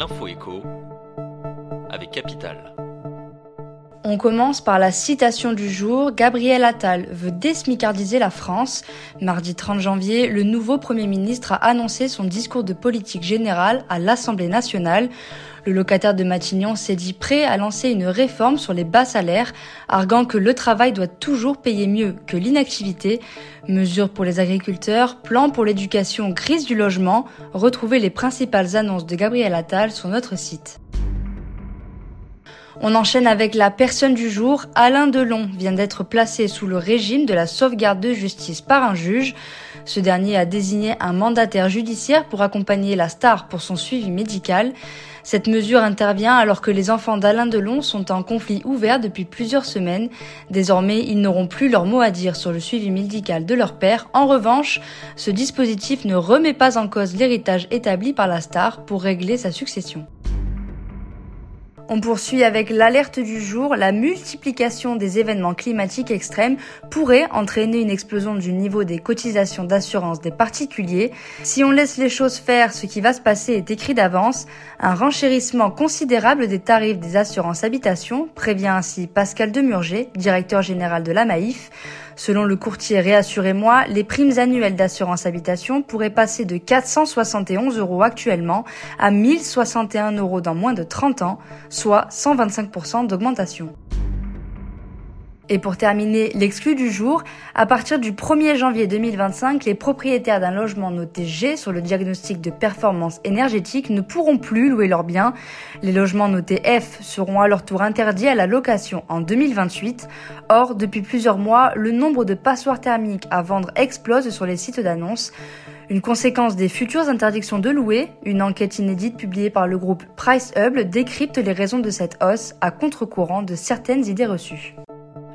l'info écho avec Capital. On commence par la citation du jour. Gabriel Attal veut désmicardiser la France. Mardi 30 janvier, le nouveau Premier ministre a annoncé son discours de politique générale à l'Assemblée nationale. Le locataire de Matignon s'est dit prêt à lancer une réforme sur les bas salaires, arguant que le travail doit toujours payer mieux que l'inactivité. Mesures pour les agriculteurs, plan pour l'éducation, crise du logement. Retrouvez les principales annonces de Gabriel Attal sur notre site. On enchaîne avec la personne du jour. Alain Delon vient d'être placé sous le régime de la sauvegarde de justice par un juge. Ce dernier a désigné un mandataire judiciaire pour accompagner la star pour son suivi médical. Cette mesure intervient alors que les enfants d'Alain Delon sont en conflit ouvert depuis plusieurs semaines. Désormais, ils n'auront plus leur mot à dire sur le suivi médical de leur père. En revanche, ce dispositif ne remet pas en cause l'héritage établi par la star pour régler sa succession. On poursuit avec l'alerte du jour. La multiplication des événements climatiques extrêmes pourrait entraîner une explosion du niveau des cotisations d'assurance des particuliers. Si on laisse les choses faire, ce qui va se passer est écrit d'avance. Un renchérissement considérable des tarifs des assurances habitation, prévient ainsi Pascal Demurger, directeur général de la Maïf. Selon le courtier Réassurez-moi, les primes annuelles d'assurance habitation pourraient passer de 471 euros actuellement à 1061 euros dans moins de 30 ans, soit 125% d'augmentation. Et pour terminer, l'exclu du jour, à partir du 1er janvier 2025, les propriétaires d'un logement noté G sur le diagnostic de performance énergétique ne pourront plus louer leurs biens. Les logements notés F seront à leur tour interdits à la location en 2028. Or, depuis plusieurs mois, le nombre de passoires thermiques à vendre explose sur les sites d'annonces. Une conséquence des futures interdictions de louer, une enquête inédite publiée par le groupe Price Hub décrypte les raisons de cette hausse à contre-courant de certaines idées reçues.